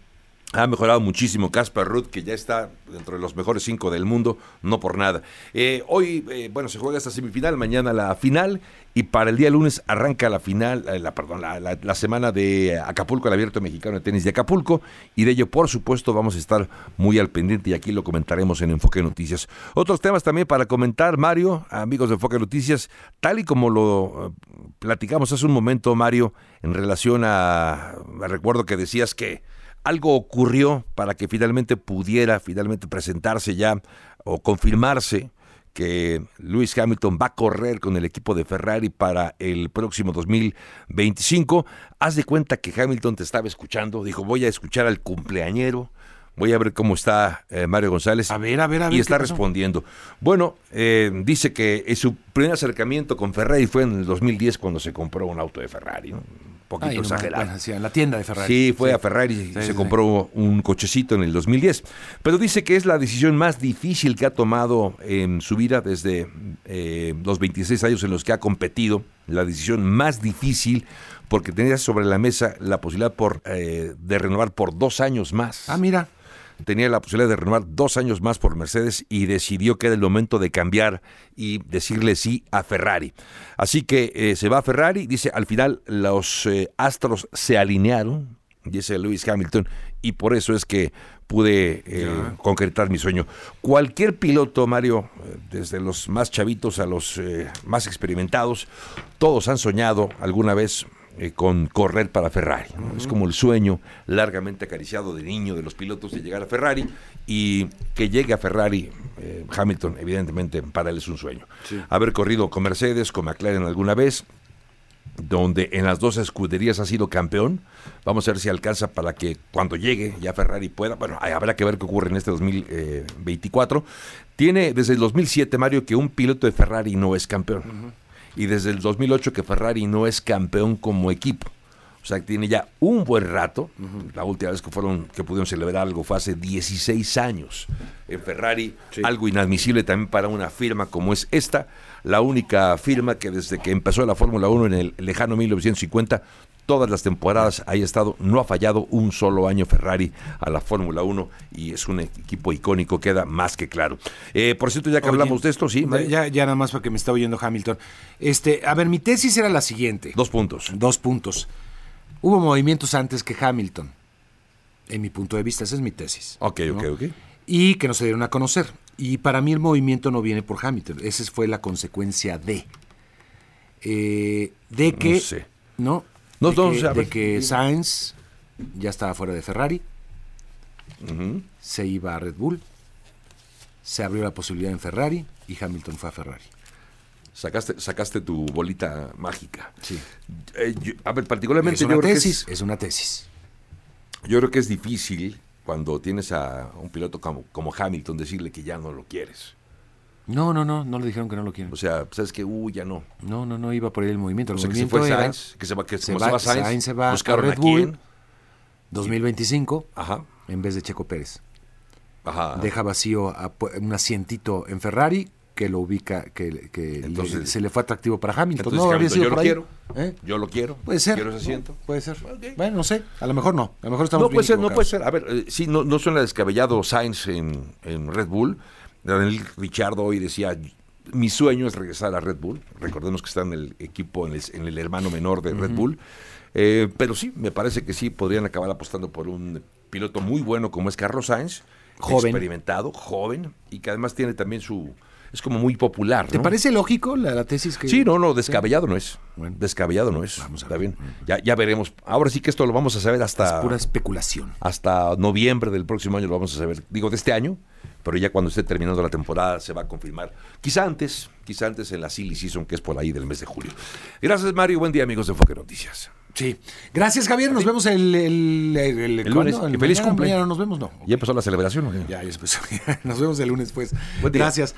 Ha mejorado muchísimo Casper Ruth, que ya está dentro de los mejores cinco del mundo, no por nada. Eh, hoy, eh, bueno, se juega esta semifinal, mañana la final, y para el día lunes arranca la final, eh, la, perdón, la, semana de Acapulco, el Abierto Mexicano de Tenis de Acapulco, y de ello, por supuesto, vamos a estar muy al pendiente y aquí lo comentaremos en Enfoque Noticias. Otros temas también para comentar, Mario, amigos de Enfoque Noticias, tal y como lo platicamos hace un momento, Mario, en relación a, recuerdo que decías que algo ocurrió para que finalmente pudiera finalmente presentarse ya o confirmarse que Lewis Hamilton va a correr con el equipo de Ferrari para el próximo 2025. Haz de cuenta que Hamilton te estaba escuchando, dijo voy a escuchar al cumpleañero, voy a ver cómo está eh, Mario González. A ver, a ver, a ver. Y está respondiendo. Bueno, eh, dice que su primer acercamiento con Ferrari fue en el 2010 cuando se compró un auto de Ferrari. ¿no? Poquito exagerado. en la tienda de Ferrari. Sí, fue a Ferrari y se compró un cochecito en el 2010. Pero dice que es la decisión más difícil que ha tomado en su vida desde eh, los 26 años en los que ha competido. La decisión más difícil porque tenía sobre la mesa la posibilidad por, eh, de renovar por dos años más. Ah, mira tenía la posibilidad de renovar dos años más por Mercedes y decidió que era el momento de cambiar y decirle sí a Ferrari. Así que eh, se va a Ferrari, dice, al final los eh, astros se alinearon, dice Lewis Hamilton, y por eso es que pude eh, concretar mi sueño. Cualquier piloto, Mario, desde los más chavitos a los más experimentados, todos han soñado alguna vez eh, con correr para Ferrari. Es como el sueño largamente acariciado de niño de los pilotos de llegar a Ferrari y que llegue a Ferrari eh, Hamilton, evidentemente, para él es un sueño. Haber corrido con Mercedes, con McLaren alguna vez, donde en las dos escuderías ha sido campeón. Vamos a ver si alcanza para que cuando llegue ya Ferrari pueda. Bueno, habrá que ver qué ocurre en este 2024. Tiene desde el 2007, Mario, que un piloto de Ferrari no es campeón y desde el 2008 que Ferrari no es campeón como equipo. O sea, que tiene ya un buen rato. La última vez que fueron que pudieron celebrar algo fue hace 16 años en Ferrari, algo inadmisible también para una firma como es esta, la única firma que desde que empezó la Fórmula 1 en el lejano 1950 todas las temporadas ha estado, no ha fallado un solo año Ferrari a la Fórmula 1 y es un equipo icónico, queda más que claro. Eh, por cierto, ya que hablamos de esto, sí. Ya, ya nada más para que me está oyendo Hamilton. Este, a ver, mi tesis era la siguiente. Dos puntos. Dos puntos. Hubo movimientos antes que Hamilton. En mi punto de vista, esa es mi tesis. Ok, ok, ok. Y que no se dieron a conocer. Y para mí el movimiento no viene por Hamilton. Esa fue la consecuencia de. Eh, de que. No sé. ¿no? No, de, que, Sainz ya estaba fuera de Ferrari, se iba a Red Bull, se abrió la posibilidad en Ferrari y Hamilton fue a Ferrari. Sacaste, sacaste tu bolita mágica. Sí. Eh, a ver, particularmente es una tesis. es, una tesis. Yo creo que es difícil cuando tienes a un piloto como, como Hamilton decirle que ya no lo quieres. No, no, no, no le dijeron que no lo quieren. O sea, sabes que, uh, ya no. No, no, no iba por ahí el movimiento. El o sea, movimiento que se fue Sainz, que se va, que se, va, Sainz, Sainz se va a Red Bull, 2025, Ajá. en vez de Checo Pérez. Ajá. Deja vacío un asientito en Ferrari que lo ubica, que, que entonces, se le fue atractivo para Hamilton. no, Hamilton, yo lo quiero. ¿Eh? Yo lo quiero. Puede ser. Quiero ese asiento. puede ser. Bueno, no sé. A lo mejor no. A lo mejor estamos No puede ser, no puede ser. A ver, eh, sí, no, no suena descabellado Sainz en, en Red Bull. Daniel Richardo hoy decía, mi sueño es regresar a Red Bull. Recordemos que está en el equipo, en el, hermano menor de Red Bull. Eh, pero sí, me parece que sí podrían acabar apostando por un piloto muy bueno como es Carlos Sainz. Joven. Experimentado, joven, y que además tiene también su es como muy popular. ¿Te parece lógico la, tesis que.? Sí, no, no, descabellado no es. Descabellado no es. Vamos a Está bien. Ya, ya veremos. Ahora sí que esto lo vamos a saber hasta. Es pura especulación. Hasta noviembre del próximo año lo vamos a saber. Digo, de este año, pero ya cuando esté terminando la temporada se va a confirmar. Quizá antes, quizá antes en la silly season, que es por ahí del mes de julio. Gracias, Mario. Buen día, amigos de Enfoque Noticias. Sí. Gracias, Javier. Nos vemos el, el, el, lunes. feliz cumpleaños. nos vemos, no. ¿Ya empezó la celebración? Ya, ya empezó. nos vemos el lunes, pues. Gracias.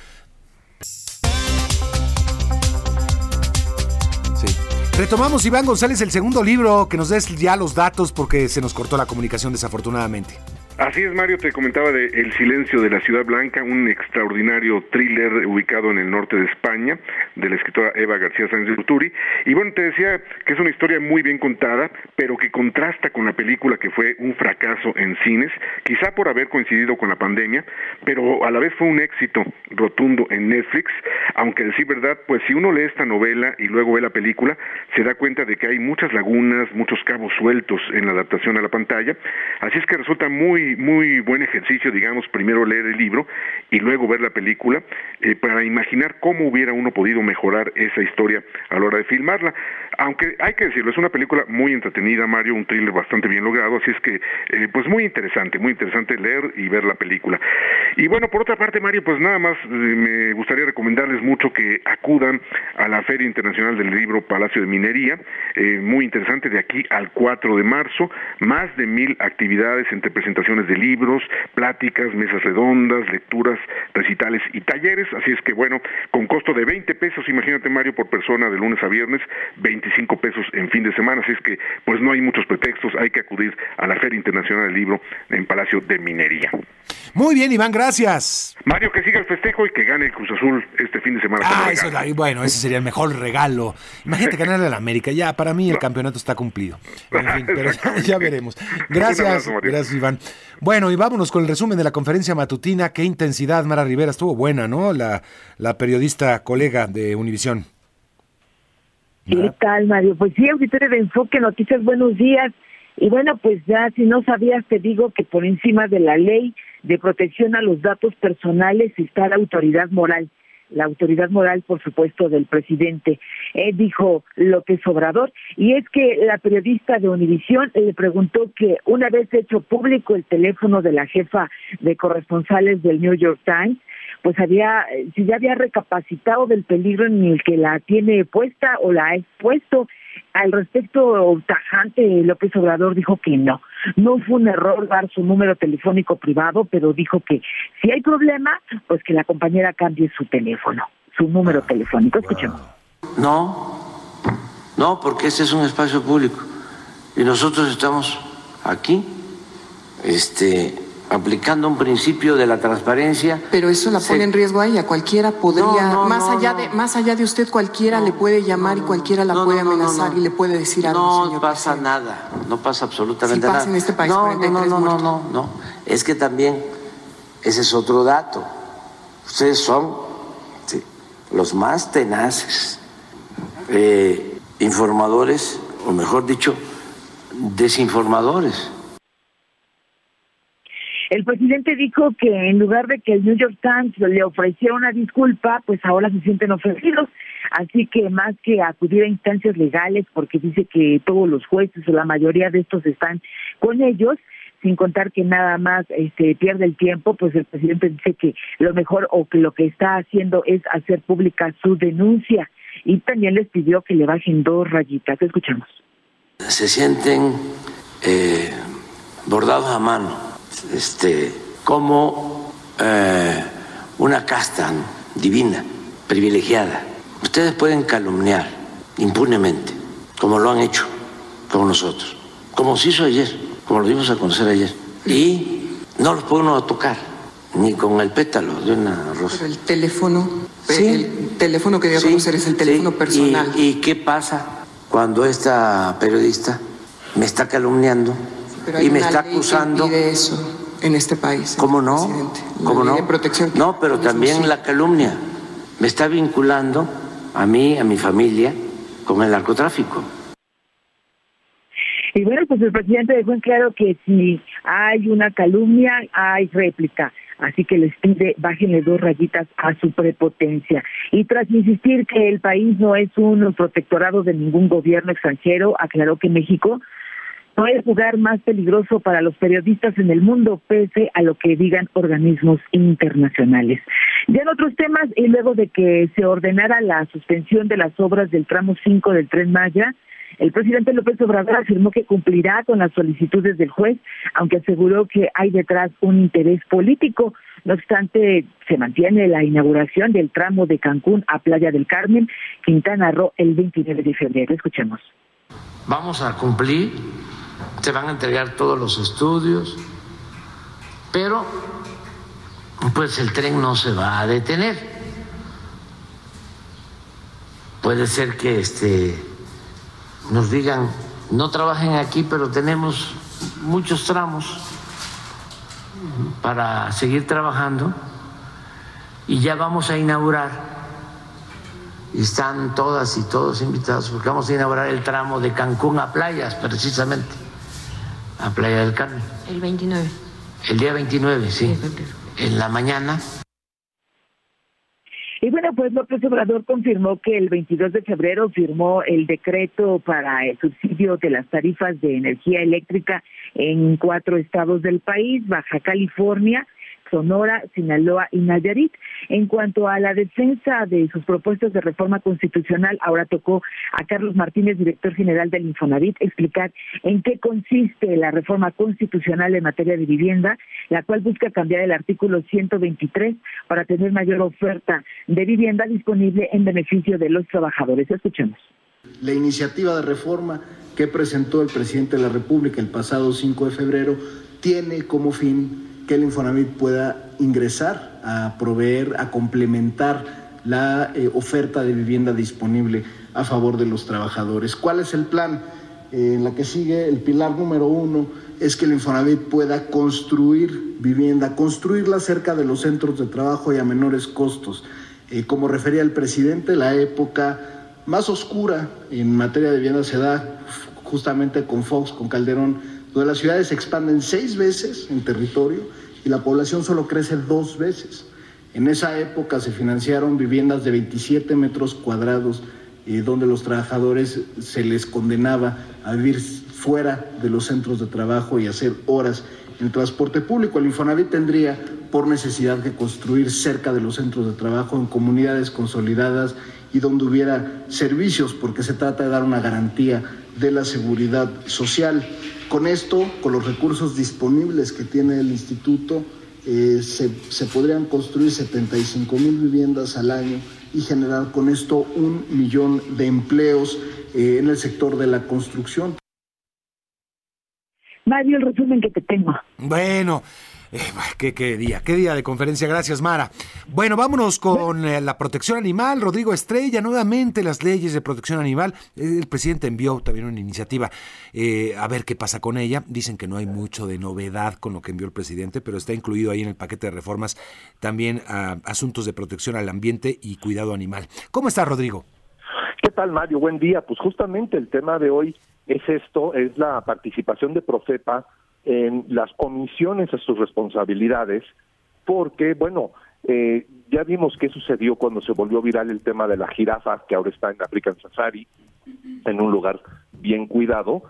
Retomamos, Iván González, el segundo libro, que nos des ya los datos porque se nos cortó la comunicación desafortunadamente. Así es, Mario, te comentaba de El silencio de la ciudad blanca, un extraordinario thriller ubicado en el norte de España, de la escritora Eva García Sánchez Uturi. Y bueno, te decía que es una historia muy bien contada, pero que contrasta con la película que fue un fracaso en cines, quizá por haber coincidido con la pandemia, pero a la vez fue un éxito rotundo en Netflix, aunque decir verdad, pues si uno lee esta novela y luego ve la película, se da cuenta de que hay muchas lagunas, muchos cabos sueltos en la adaptación a la pantalla, así es que resulta muy muy, buen ejercicio, digamos, primero leer el libro y luego ver la película eh, para imaginar cómo hubiera uno podido mejorar esa historia a la hora de filmarla. Aunque hay que decirlo, es una película muy entretenida, Mario, un thriller bastante bien logrado, así es que, eh, pues muy interesante, muy interesante leer y ver la película. Y bueno, por otra parte, Mario, pues nada más eh, me gustaría recomendarles mucho que acudan a la Feria Internacional del Libro Palacio de Minería, muy interesante, de aquí al 4 de marzo, más de mil actividades entre presentaciones de libros, pláticas, mesas redondas, lecturas, recitales y talleres. Así es que bueno, con costo de 20 pesos, imagínate Mario, por persona de lunes a viernes, 25 pesos en fin de semana. Así es que pues no hay muchos pretextos, hay que acudir a la Feria Internacional del Libro en Palacio de Minería. Muy bien, Iván, gracias. Mario, que siga el festejo y que gane el Cruz Azul este fin de semana. Ah, eso, bueno, ese sería el mejor regalo. Imagínate ganarle al América. Ya, para mí el campeonato está cumplido. En fin, pero ya, veremos. Gracias, gracias, Iván. Bueno, y vámonos con el resumen de la conferencia matutina. Qué intensidad, Mara Rivera. Estuvo buena, ¿no? La, la periodista colega de Univisión. ¿Qué tal, Mario? Pues sí, auditorio de Enfoque Noticias, buenos días. Y bueno, pues ya si no sabías, te digo que por encima de la ley de protección a los datos personales está la autoridad moral la autoridad moral, por supuesto, del presidente, eh, dijo López Obrador. Y es que la periodista de Univisión le preguntó que una vez hecho público el teléfono de la jefa de corresponsales del New York Times, pues había, si ya había recapacitado del peligro en el que la tiene puesta o la ha expuesto. Al respecto, tajante López Obrador dijo que no, no fue un error dar su número telefónico privado, pero dijo que si hay problema, pues que la compañera cambie su teléfono, su número telefónico. Escuchemos. No, no, porque este es un espacio público y nosotros estamos aquí, este, aplicando un principio de la transparencia. Pero eso la pone en riesgo a ella. Cualquiera podría, más allá de más allá de usted, cualquiera le puede llamar y cualquiera la puede amenazar y le puede decir algo. No pasa nada, no pasa absolutamente nada. en este país no, no, no, no, no, no, Es que también ese es otro dato. Ustedes son los más tenaces eh, informadores, o mejor dicho, desinformadores el presidente dijo que en lugar de que el New York Times le ofreciera una disculpa, pues ahora se sienten ofrecidos. Así que más que acudir a instancias legales, porque dice que todos los jueces o la mayoría de estos están con ellos, sin contar que nada más este, pierde el tiempo, pues el presidente dice que lo mejor o que lo que está haciendo es hacer pública su denuncia y también les pidió que le bajen dos rayitas. Escuchamos. Se sienten eh, bordados a mano este, como eh, una casta divina, privilegiada. Ustedes pueden calumniar impunemente, como lo han hecho con nosotros, como se hizo ayer, como lo dimos a conocer ayer. Y no los puede uno tocar, ni con el pétalo de una rosa. Pero el teléfono, el teléfono que dio a conocer es el teléfono personal. ¿Y, ¿Y qué pasa cuando esta periodista me está calumniando y me está acusando. de eso en este país. ¿Cómo no? ¿Cómo no? protección no, pero también la calumnia. Me está vinculando a mí, a mi familia, con el narcotráfico. Y bueno, pues el presidente dejó en claro que si hay una calumnia, hay réplica. así que les pide bájenle dos rayitas a su prepotencia. Y tras insistir que el país no es un protectorado de ningún gobierno extranjero, aclaró que México no es lugar más peligroso para los periodistas en el mundo, pese a lo que digan organismos internacionales. Ya en otros temas, y luego de que se ordenara la suspensión de las obras del tramo 5 del Tren Maya, el presidente López Obrador afirmó que cumplirá con las solicitudes del juez, aunque aseguró que hay detrás un interés político. No obstante, se mantiene la inauguración del tramo de Cancún a Playa del Carmen, Quintana Roo, el 29 de febrero. Escuchemos. Vamos a cumplir se van a entregar todos los estudios, pero pues el tren no se va a detener. Puede ser que este nos digan no trabajen aquí, pero tenemos muchos tramos para seguir trabajando y ya vamos a inaugurar y están todas y todos invitados porque vamos a inaugurar el tramo de Cancún a playas precisamente a Playa del Carmen. El 29. El día 29, sí. En la mañana. Y bueno, pues López Obrador confirmó que el 22 de febrero firmó el decreto para el subsidio de las tarifas de energía eléctrica en cuatro estados del país, Baja California, Sonora, Sinaloa y Nayarit. En cuanto a la defensa de sus propuestas de reforma constitucional, ahora tocó a Carlos Martínez, director general del Infonavit, explicar en qué consiste la reforma constitucional en materia de vivienda, la cual busca cambiar el artículo 123 para tener mayor oferta de vivienda disponible en beneficio de los trabajadores. Escuchemos. La iniciativa de reforma que presentó el presidente de la República el pasado 5 de febrero tiene como fin que el Infonavit pueda ingresar a proveer, a complementar la eh, oferta de vivienda disponible a favor de los trabajadores. ¿Cuál es el plan? Eh, en la que sigue, el pilar número uno es que el Infonavit pueda construir vivienda, construirla cerca de los centros de trabajo y a menores costos. Eh, como refería el presidente, la época más oscura en materia de vivienda se da justamente con Fox, con Calderón, donde las ciudades se expanden seis veces en territorio y la población solo crece dos veces. En esa época se financiaron viviendas de 27 metros cuadrados, eh, donde los trabajadores se les condenaba a vivir fuera de los centros de trabajo y hacer horas en transporte público. El Infonavit tendría por necesidad que construir cerca de los centros de trabajo, en comunidades consolidadas y donde hubiera servicios, porque se trata de dar una garantía de la seguridad social. Con esto, con los recursos disponibles que tiene el instituto, eh, se, podrían construir 75 mil viviendas al año y generar con esto un millón de empleos eh, en el sector de la construcción. Mario, el resumen que te tengo. Bueno, eh, qué, día, qué día de conferencia. Gracias, Mara. Bueno, vámonos con eh, la protección animal. Rodrigo Estrella, nuevamente las leyes de protección animal. El presidente envió también una iniciativa eh, a ver qué pasa con ella. Dicen que no hay mucho de novedad con lo que envió el presidente, pero está incluido ahí en el paquete de reformas también asuntos de protección al ambiente y cuidado animal. ¿Cómo está, Rodrigo? ¿Qué tal, Mario? Buen día. Pues justamente el tema de hoy es esto, es la participación de Profepa en las omisiones a sus responsabilidades, porque, bueno, eh, ya vimos qué sucedió cuando se volvió viral el tema de la jirafa, que ahora está en African Safari, en un lugar bien cuidado.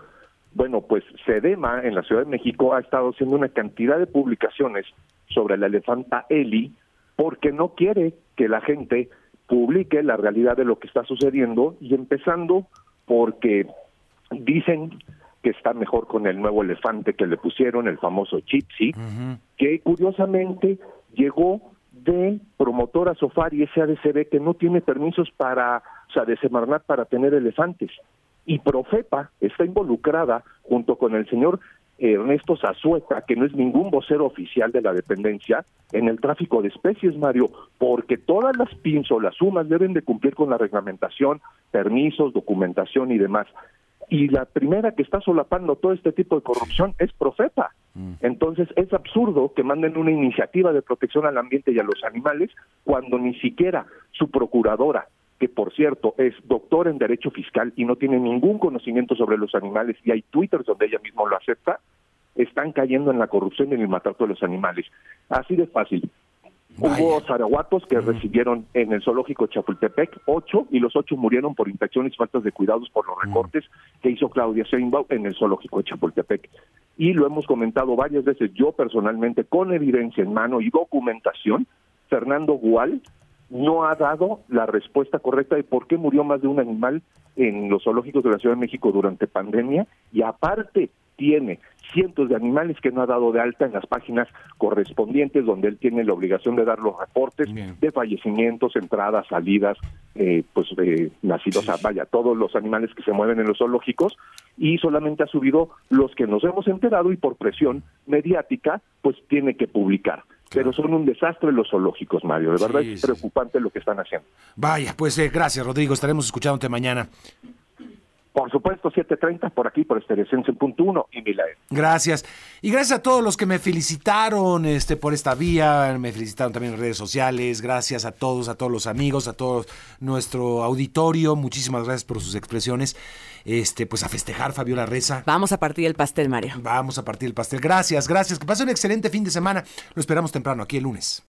Bueno, pues Sedema en la Ciudad de México ha estado haciendo una cantidad de publicaciones sobre la elefanta Eli, porque no quiere que la gente publique la realidad de lo que está sucediendo y empezando porque dicen que está mejor con el nuevo elefante que le pusieron, el famoso Chipsy, que curiosamente llegó de promotora Sofari SADCB que no tiene permisos para, o sea, de Semarnat para tener elefantes. Y Profepa está involucrada junto con el señor Ernesto Zazueta, que no es ningún vocero oficial de la dependencia, en el tráfico de especies, Mario, porque todas las PINS o las sumas deben de cumplir con la reglamentación, permisos, documentación y demás y la primera que está solapando todo este tipo de corrupción es Profeta. Mm. Entonces es absurdo que manden una iniciativa de protección al ambiente y a los animales cuando ni siquiera su procuradora, que por cierto es doctor en derecho fiscal y no tiene ningún conocimiento sobre los animales y hay twitters donde ella misma lo acepta, están cayendo en la corrupción y en el maltrato de los animales. Así de fácil. Hubo zaraguatos que recibieron en el zoológico Chapultepec ocho y los ocho murieron por infecciones y faltas de cuidados por los recortes que hizo Claudia Sheinbaum en el zoológico de Chapultepec. Y lo hemos comentado varias veces yo personalmente con evidencia en mano y documentación. Fernando Gual no ha dado la respuesta correcta de por qué murió más de un animal en los zoológicos de la Ciudad de México durante pandemia y aparte tiene cientos de animales que no ha dado de alta en las páginas correspondientes donde él tiene la obligación de dar los reportes de fallecimientos, entradas, salidas, eh, pues eh, nacidos, vaya, todos los animales que se mueven en los zoológicos y solamente ha subido los que nos hemos enterado y por presión mediática pues tiene que publicar. Pero son un desastre los zoológicos, Mario. De verdad es preocupante lo que están haciendo. Vaya, pues eh, gracias, Rodrigo. Estaremos escuchándote mañana. Por supuesto, 7.30 por aquí, por uno y Milae. Gracias. Y gracias a todos los que me felicitaron este, por esta vía, me felicitaron también en redes sociales. Gracias a todos, a todos los amigos, a todo nuestro auditorio. Muchísimas gracias por sus expresiones. Este, pues a festejar, Fabiola Reza. Vamos a partir el pastel, Mario. Vamos a partir el pastel. Gracias, gracias. Que pase un excelente fin de semana. Lo esperamos temprano aquí el lunes.